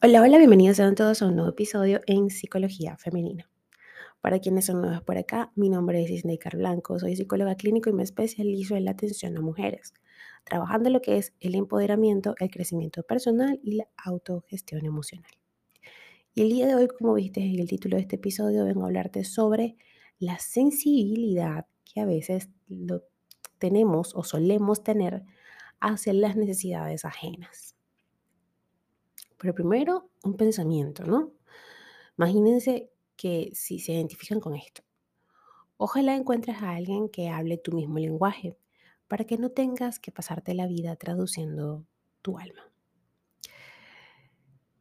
Hola, hola, bienvenidos sean todos a un nuevo episodio en Psicología Femenina. Para quienes son nuevos por acá, mi nombre es Isnei Blanco, soy psicóloga clínico y me especializo en la atención a mujeres, trabajando lo que es el empoderamiento, el crecimiento personal y la autogestión emocional. Y el día de hoy, como viste en el título de este episodio, vengo a hablarte sobre la sensibilidad que a veces lo tenemos o solemos tener hacia las necesidades ajenas. Pero primero, un pensamiento, ¿no? Imagínense que si se identifican con esto, ojalá encuentres a alguien que hable tu mismo lenguaje para que no tengas que pasarte la vida traduciendo tu alma.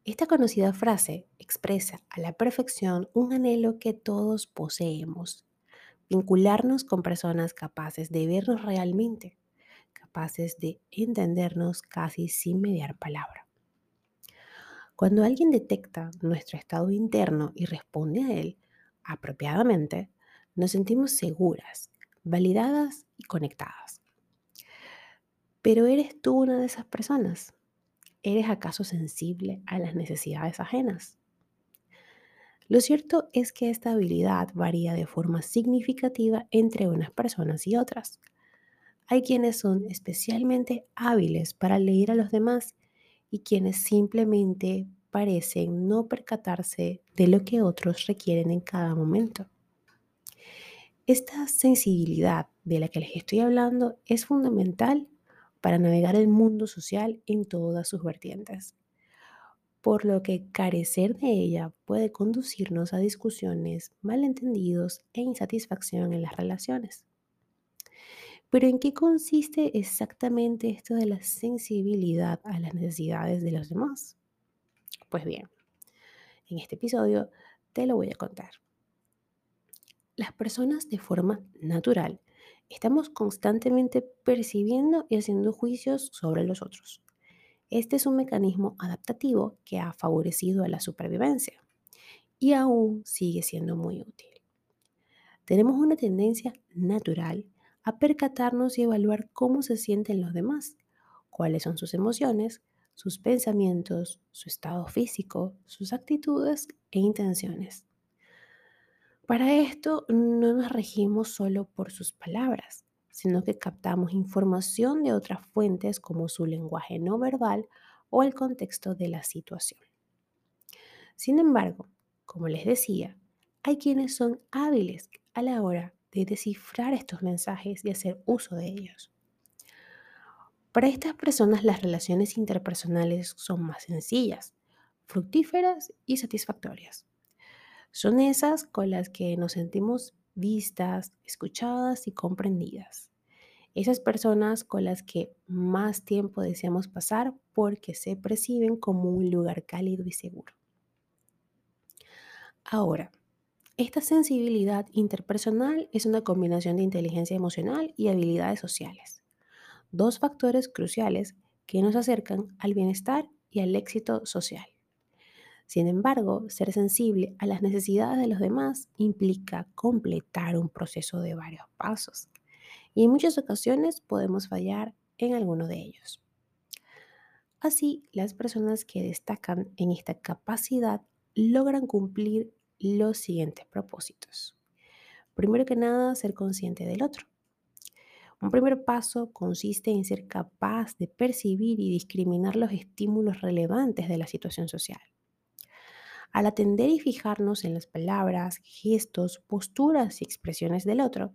Esta conocida frase expresa a la perfección un anhelo que todos poseemos, vincularnos con personas capaces de vernos realmente, capaces de entendernos casi sin mediar palabra. Cuando alguien detecta nuestro estado interno y responde a él apropiadamente, nos sentimos seguras, validadas y conectadas. Pero ¿eres tú una de esas personas? ¿Eres acaso sensible a las necesidades ajenas? Lo cierto es que esta habilidad varía de forma significativa entre unas personas y otras. Hay quienes son especialmente hábiles para leer a los demás y quienes simplemente parecen no percatarse de lo que otros requieren en cada momento. Esta sensibilidad de la que les estoy hablando es fundamental para navegar el mundo social en todas sus vertientes, por lo que carecer de ella puede conducirnos a discusiones, malentendidos e insatisfacción en las relaciones. Pero ¿en qué consiste exactamente esto de la sensibilidad a las necesidades de los demás? Pues bien, en este episodio te lo voy a contar. Las personas de forma natural estamos constantemente percibiendo y haciendo juicios sobre los otros. Este es un mecanismo adaptativo que ha favorecido a la supervivencia y aún sigue siendo muy útil. Tenemos una tendencia natural a percatarnos y evaluar cómo se sienten los demás, cuáles son sus emociones, sus pensamientos, su estado físico, sus actitudes e intenciones. Para esto no nos regimos solo por sus palabras, sino que captamos información de otras fuentes como su lenguaje no verbal o el contexto de la situación. Sin embargo, como les decía, hay quienes son hábiles a la hora de descifrar estos mensajes y hacer uso de ellos. Para estas personas las relaciones interpersonales son más sencillas, fructíferas y satisfactorias. Son esas con las que nos sentimos vistas, escuchadas y comprendidas. Esas personas con las que más tiempo deseamos pasar porque se perciben como un lugar cálido y seguro. Ahora, esta sensibilidad interpersonal es una combinación de inteligencia emocional y habilidades sociales, dos factores cruciales que nos acercan al bienestar y al éxito social. Sin embargo, ser sensible a las necesidades de los demás implica completar un proceso de varios pasos y en muchas ocasiones podemos fallar en alguno de ellos. Así, las personas que destacan en esta capacidad logran cumplir los siguientes propósitos. Primero que nada, ser consciente del otro. Un primer paso consiste en ser capaz de percibir y discriminar los estímulos relevantes de la situación social. Al atender y fijarnos en las palabras, gestos, posturas y expresiones del otro,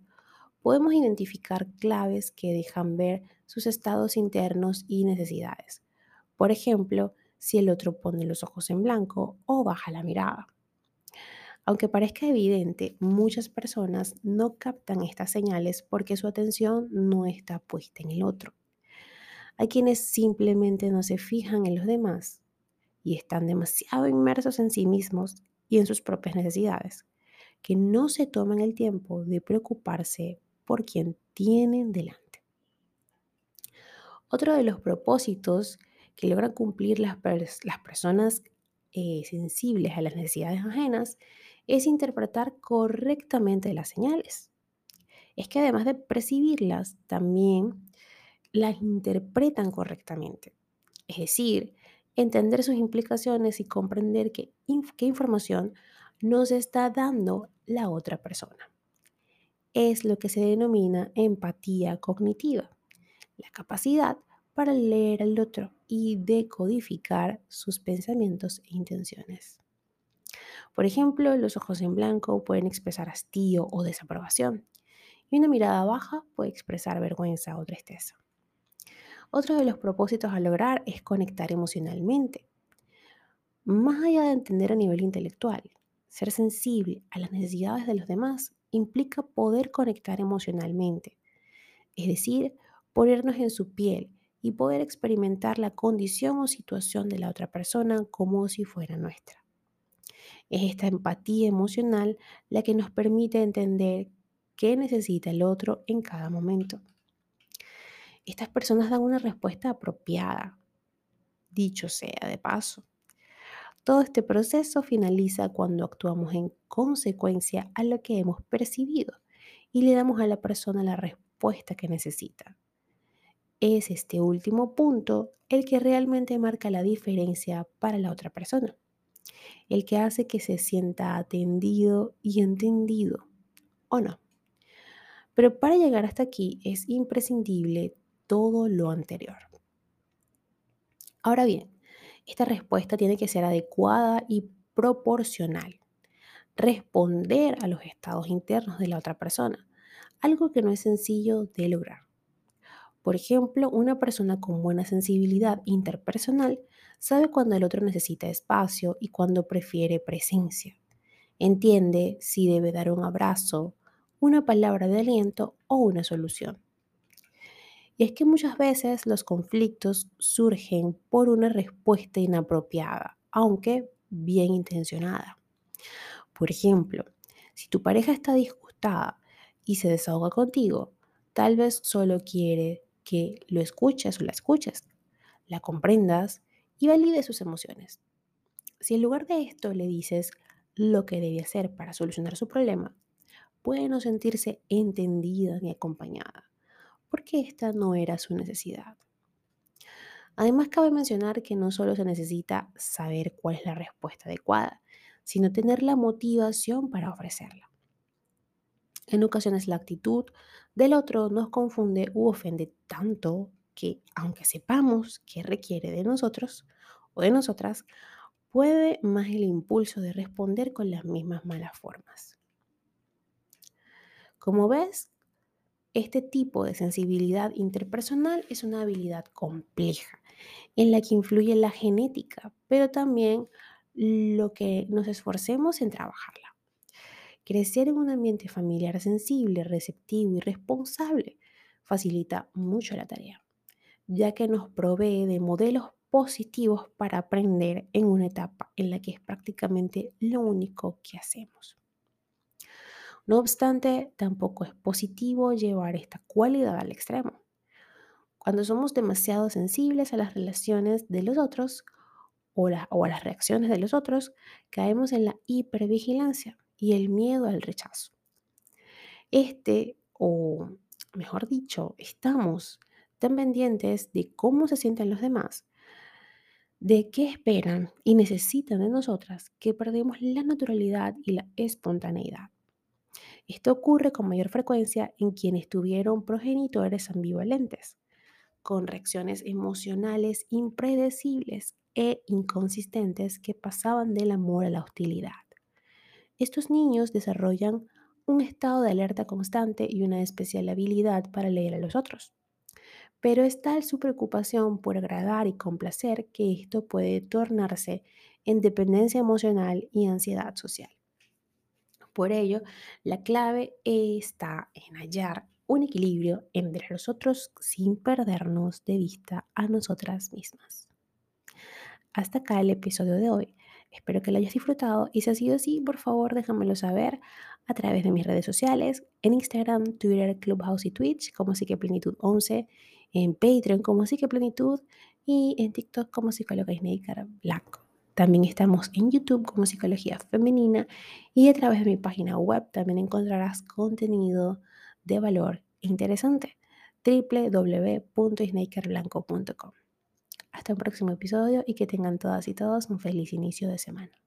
podemos identificar claves que dejan ver sus estados internos y necesidades. Por ejemplo, si el otro pone los ojos en blanco o baja la mirada. Aunque parezca evidente, muchas personas no captan estas señales porque su atención no está puesta en el otro. Hay quienes simplemente no se fijan en los demás y están demasiado inmersos en sí mismos y en sus propias necesidades, que no se toman el tiempo de preocuparse por quien tienen delante. Otro de los propósitos que logran cumplir las, personas eh, sensibles a las necesidades ajenas es interpretar correctamente las señales. Es que además de percibirlas, también las interpretan correctamente. Es decir, entender sus implicaciones y comprender qué, qué información nos está dando la otra persona. Es lo que se denomina empatía cognitiva, la capacidad para leer al otro y decodificar sus pensamientos e intenciones. Por ejemplo, los ojos en blanco pueden expresar hastío o desaprobación y una mirada baja puede expresar vergüenza o tristeza. Otro de los propósitos a lograr es conectar emocionalmente. Más allá de entender a nivel intelectual, ser sensible a las necesidades de los demás implica poder conectar emocionalmente, es decir, ponernos en su piel y poder experimentar la condición o situación de la otra persona como si fuera nuestra. Es esta empatía emocional la que nos permite entender qué necesita el otro en cada momento. Estas personas dan una respuesta apropiada, dicho sea de paso. Todo este proceso finaliza cuando actuamos en consecuencia a lo que hemos percibido y le damos a la persona la respuesta que necesita. Es este último punto el que realmente marca la diferencia para la otra persona, el que hace que se sienta atendido y entendido, ¿o no? Pero para llegar hasta aquí es imprescindible todo lo anterior. Ahora bien, esta respuesta tiene que ser adecuada y proporcional. Responder a los estados internos de la otra persona, algo que no es sencillo de lograr. Por ejemplo, una persona con buena sensibilidad interpersonal sabe cuando el otro necesita espacio y cuando prefiere presencia. Entiende si debe dar un abrazo, una palabra de aliento o una solución. Y es que muchas veces los conflictos surgen por una respuesta inapropiada, aunque bien intencionada. Por ejemplo, si tu pareja está disgustada y se desahoga contigo, tal vez solo quiere que lo escuches o la escuches, la comprendas y valide sus emociones. Si en lugar de esto le dices lo que debe hacer para solucionar su problema, puede no sentirse entendida ni acompañada, porque esta no era su necesidad. Además, cabe mencionar que no solo se necesita saber cuál es la respuesta adecuada, sino tener la motivación para ofrecerla. En ocasiones la actitud del otro nos confunde u ofende tanto que, aunque sepamos que requiere de nosotros o de nosotras, puede más el impulso de responder con las mismas malas formas. Como ves, este tipo de sensibilidad interpersonal es una habilidad compleja en la que influye la genética, pero también lo que nos esforcemos en trabajarla. Crecer en un ambiente familiar sensible, receptivo y responsable facilita mucho la tarea, ya que nos provee de modelos positivos para aprender en una etapa en la que es prácticamente lo único que hacemos. No obstante, tampoco es positivo llevar esta cualidad al extremo. Cuando somos demasiado sensibles a las relaciones de los otros o, o a las reacciones de los otros, caemos en la hipervigilancia, y el miedo al rechazo. Este, o mejor dicho, estamos tan pendientes de cómo se sienten los demás, de qué esperan y necesitan de nosotras, que perdemos la naturalidad y la espontaneidad. Esto ocurre con mayor frecuencia en quienes tuvieron progenitores ambivalentes, con reacciones emocionales impredecibles e inconsistentes que pasaban del amor a la hostilidad. Estos niños desarrollan un estado de alerta constante y una especial habilidad para leer a los otros. Pero es tal su preocupación por agradar y complacer que esto puede tornarse en dependencia emocional y ansiedad social. Por ello, la clave está en hallar un equilibrio entre los otros sin perdernos de vista a nosotras mismas. Hasta acá el episodio de hoy. Espero que lo hayas disfrutado y si ha sido así, por favor déjamelo saber a través de mis redes sociales, en Instagram, Twitter, Clubhouse y Twitch como Psiqueplenitud 11, en Patreon como Psiqueplenitud y en TikTok como Psicóloga Snaker Blanco. También estamos en YouTube como Psicología Femenina y a través de mi página web también encontrarás contenido de valor interesante www.snakerblanco.com. Hasta un próximo episodio y que tengan todas y todos un feliz inicio de semana.